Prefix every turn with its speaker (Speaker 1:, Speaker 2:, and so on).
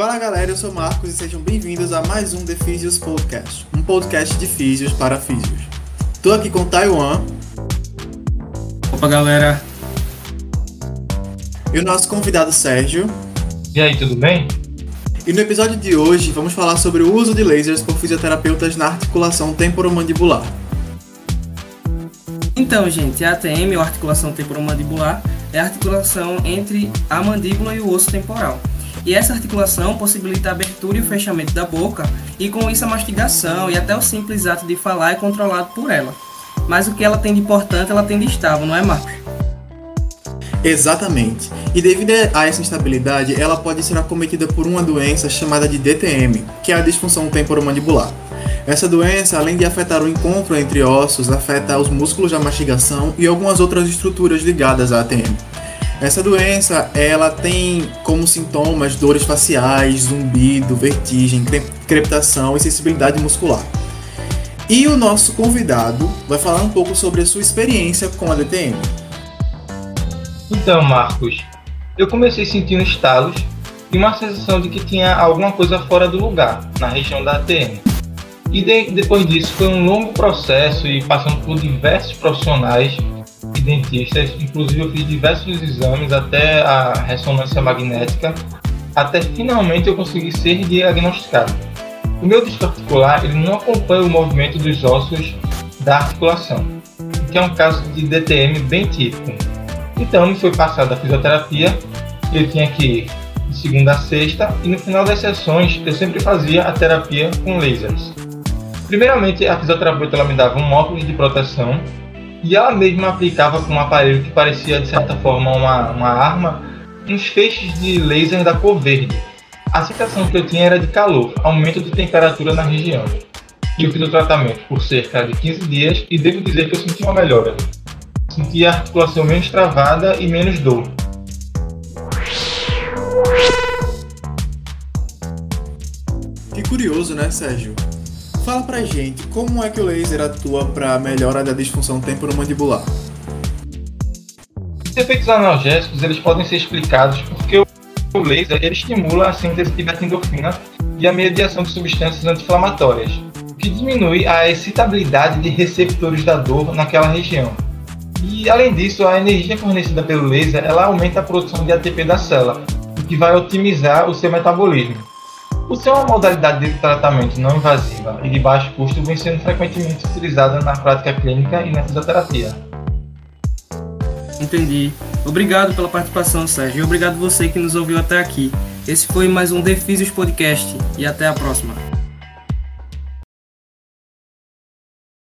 Speaker 1: Fala galera, eu sou Marcos e sejam bem-vindos a mais um The Physios Podcast, um podcast de físios para físios. Tô aqui com Taiwan.
Speaker 2: Opa galera.
Speaker 1: E o nosso convidado Sérgio.
Speaker 3: E aí, tudo bem?
Speaker 1: E no episódio de hoje vamos falar sobre o uso de lasers por fisioterapeutas na articulação temporomandibular.
Speaker 2: Então, gente, a ATM, ou articulação temporomandibular, é a articulação entre a mandíbula e o osso temporal. E essa articulação possibilita a abertura e o fechamento da boca, e com isso a mastigação e até o simples ato de falar é controlado por ela. Mas o que ela tem de importante, ela tem de estável, não é, Marcos?
Speaker 1: Exatamente. E devido a essa instabilidade, ela pode ser acometida por uma doença chamada de DTM, que é a disfunção temporomandibular. Essa doença, além de afetar o encontro entre ossos, afeta os músculos da mastigação e algumas outras estruturas ligadas à ATM. Essa doença, ela tem como sintomas dores faciais, zumbido, vertigem, crepitação e sensibilidade muscular. E o nosso convidado vai falar um pouco sobre a sua experiência com a DTM.
Speaker 3: Então, Marcos, eu comecei sentindo estalos e uma sensação de que tinha alguma coisa fora do lugar, na região da ATM. E de, depois disso foi um longo processo e passando por diversos profissionais dentistas, inclusive eu fiz diversos exames até a ressonância magnética, até finalmente eu conseguir ser diagnosticado. O meu disco articular ele não acompanha o movimento dos ossos da articulação, que é um caso de DTM bem típico. Então me foi passada a fisioterapia, eu tinha que ir de segunda a sexta e no final das sessões eu sempre fazia a terapia com lasers. Primeiramente a fisioterapeuta ela me dava um óculos de proteção e ela mesma aplicava com um aparelho que parecia de certa forma uma, uma arma uns feixes de laser da cor verde. A sensação que eu tinha era de calor, aumento de temperatura na região. E eu fiz o tratamento por cerca de 15 dias e devo dizer que eu senti uma melhora. Senti a articulação menos travada e menos dor.
Speaker 1: Que curioso, né, Sérgio? Fala pra gente, como é que o laser atua para melhora da disfunção temporomandibular?
Speaker 3: Os efeitos analgésicos eles podem ser explicados porque o laser ele estimula a síntese de beta-endorfina e a mediação de substâncias anti-inflamatórias, o que diminui a excitabilidade de receptores da dor naquela região. E além disso, a energia fornecida pelo laser ela aumenta a produção de ATP da célula, o que vai otimizar o seu metabolismo. Por ser uma modalidade de tratamento não invasiva e de baixo custo, vem sendo frequentemente utilizada na prática clínica e na fisioterapia.
Speaker 2: Entendi. Obrigado pela participação, Sérgio, e obrigado você que nos ouviu até aqui. Esse foi mais um Defísios Podcast e até a próxima.